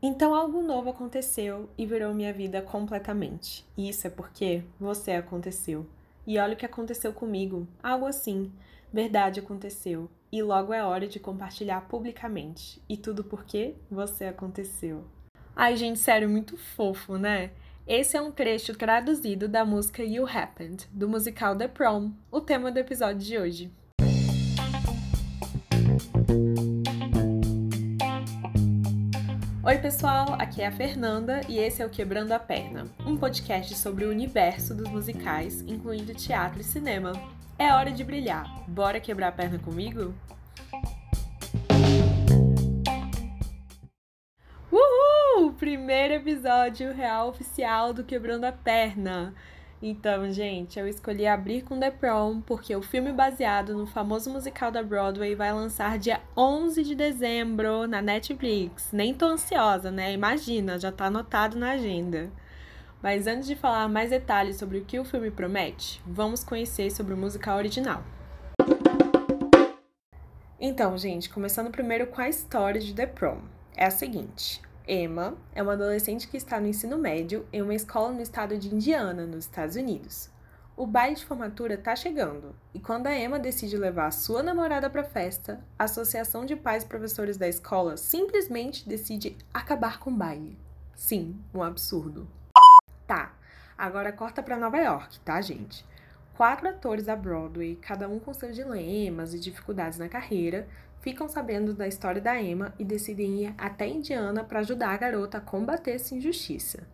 Então algo novo aconteceu e virou minha vida completamente. E isso é porque você aconteceu. E olha o que aconteceu comigo. Algo assim. Verdade aconteceu. E logo é hora de compartilhar publicamente. E tudo porque você aconteceu. Ai, gente, sério, muito fofo, né? Esse é um trecho traduzido da música You Happened, do musical The Prom, o tema do episódio de hoje. Oi, pessoal, aqui é a Fernanda e esse é o Quebrando a Perna, um podcast sobre o universo dos musicais, incluindo teatro e cinema. É hora de brilhar. Bora quebrar a perna comigo? Uhul! Primeiro episódio real oficial do Quebrando a Perna. Então, gente, eu escolhi abrir com The Prom porque o filme baseado no famoso musical da Broadway vai lançar dia 11 de dezembro na Netflix. Nem tô ansiosa, né? Imagina, já tá anotado na agenda. Mas antes de falar mais detalhes sobre o que o filme promete, vamos conhecer sobre o musical original. Então, gente, começando primeiro com a história de The Prom. É a seguinte: Emma é uma adolescente que está no ensino médio em uma escola no estado de Indiana, nos Estados Unidos. O baile de formatura está chegando, e quando a Emma decide levar a sua namorada para a festa, a Associação de Pais e Professores da escola simplesmente decide acabar com o baile. Sim, um absurdo. Tá, agora corta para Nova York, tá, gente? Quatro atores da Broadway, cada um com seus dilemas e dificuldades na carreira, ficam sabendo da história da Emma e decidem ir até Indiana para ajudar a garota a combater essa injustiça.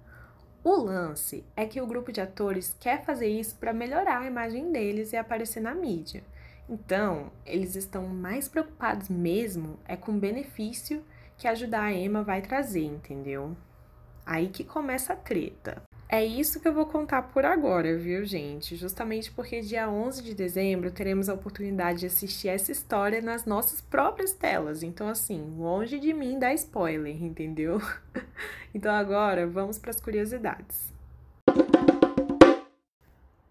O lance é que o grupo de atores quer fazer isso para melhorar a imagem deles e aparecer na mídia. Então, eles estão mais preocupados mesmo é com o benefício que ajudar a Emma vai trazer, entendeu? Aí que começa a treta. É isso que eu vou contar por agora, viu, gente? Justamente porque dia 11 de dezembro teremos a oportunidade de assistir essa história nas nossas próprias telas. Então, assim, longe de mim dar spoiler, entendeu? então, agora vamos para as curiosidades.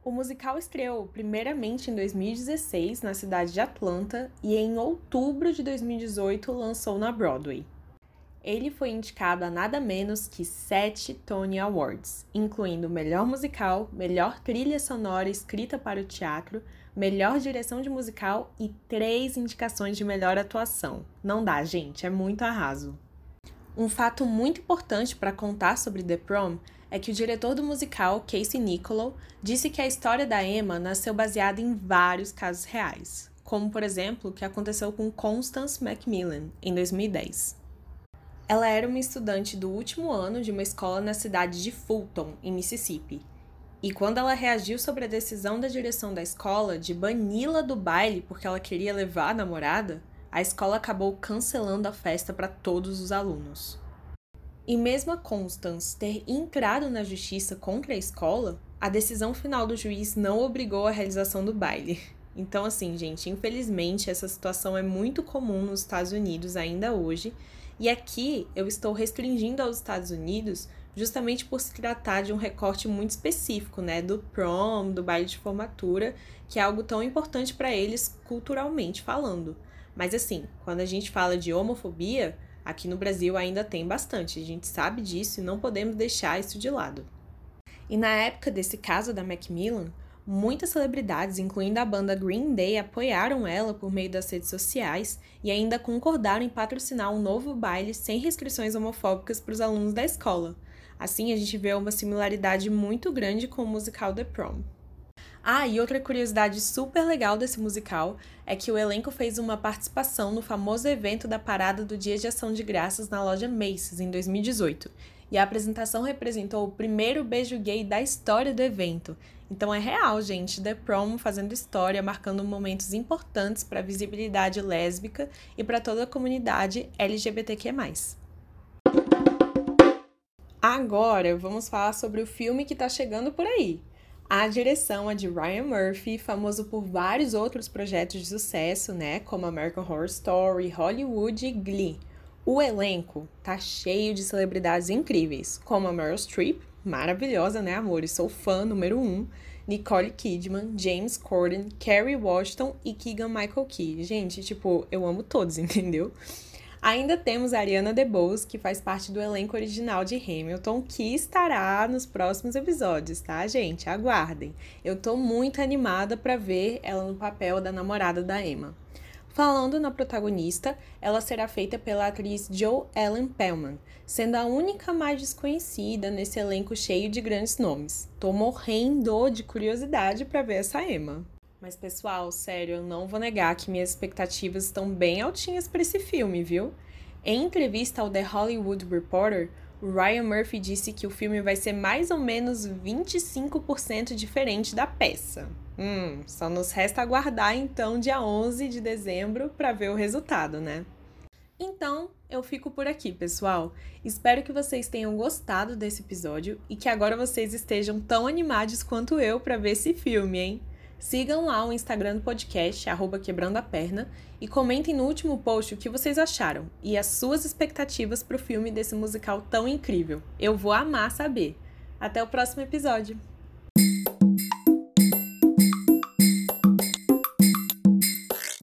O musical estreou primeiramente em 2016 na cidade de Atlanta e em outubro de 2018 lançou na Broadway. Ele foi indicado a nada menos que sete Tony Awards, incluindo melhor musical, melhor trilha sonora escrita para o teatro, melhor direção de musical e três indicações de melhor atuação. Não dá, gente, é muito arraso. Um fato muito importante para contar sobre The Prom é que o diretor do musical, Casey Nicholaw, disse que a história da Emma nasceu baseada em vários casos reais, como por exemplo o que aconteceu com Constance Macmillan em 2010. Ela era uma estudante do último ano de uma escola na cidade de Fulton, em Mississippi. E quando ela reagiu sobre a decisão da direção da escola de bani-la do baile porque ela queria levar a namorada, a escola acabou cancelando a festa para todos os alunos. E mesmo a Constance ter entrado na justiça contra a escola, a decisão final do juiz não obrigou a realização do baile. Então, assim, gente, infelizmente essa situação é muito comum nos Estados Unidos ainda hoje e aqui eu estou restringindo aos Estados Unidos justamente por se tratar de um recorte muito específico, né, do prom, do baile de formatura, que é algo tão importante para eles culturalmente falando. Mas assim, quando a gente fala de homofobia, aqui no Brasil ainda tem bastante, a gente sabe disso e não podemos deixar isso de lado. E na época desse caso da Macmillan, Muitas celebridades, incluindo a banda Green Day, apoiaram ela por meio das redes sociais e ainda concordaram em patrocinar um novo baile sem restrições homofóbicas para os alunos da escola. Assim, a gente vê uma similaridade muito grande com o musical The Prom. Ah, e outra curiosidade super legal desse musical é que o elenco fez uma participação no famoso evento da parada do Dia de Ação de Graças na loja Macy's em 2018. E a apresentação representou o primeiro beijo gay da história do evento, então é real, gente. The Prom fazendo história, marcando momentos importantes para a visibilidade lésbica e para toda a comunidade LGBTQ. Agora vamos falar sobre o filme que está chegando por aí. A direção é de Ryan Murphy, famoso por vários outros projetos de sucesso, né, como American Horror Story, Hollywood e Glee. O elenco tá cheio de celebridades incríveis, como a Meryl Streep, maravilhosa, né, amores? Sou fã número um. Nicole Kidman, James Corden, Kerry Washington e Keegan Michael Key. Gente, tipo, eu amo todos, entendeu? Ainda temos a Ariana DeBose, que faz parte do elenco original de Hamilton, que estará nos próximos episódios, tá, gente? Aguardem. Eu tô muito animada para ver ela no papel da namorada da Emma. Falando na protagonista, ela será feita pela atriz Jo Ellen Pellman, sendo a única mais desconhecida nesse elenco cheio de grandes nomes. Tô morrendo de curiosidade para ver essa Emma. Mas, pessoal, sério, eu não vou negar que minhas expectativas estão bem altinhas para esse filme, viu? Em entrevista ao The Hollywood Reporter, Ryan Murphy disse que o filme vai ser mais ou menos 25% diferente da peça. Hum, só nos resta aguardar então dia 11 de dezembro para ver o resultado, né? Então, eu fico por aqui, pessoal. Espero que vocês tenham gostado desse episódio e que agora vocês estejam tão animados quanto eu para ver esse filme, hein? Sigam lá o Instagram do podcast, arroba quebrando a perna, e comentem no último post o que vocês acharam e as suas expectativas para o filme desse musical tão incrível. Eu vou amar saber. Até o próximo episódio!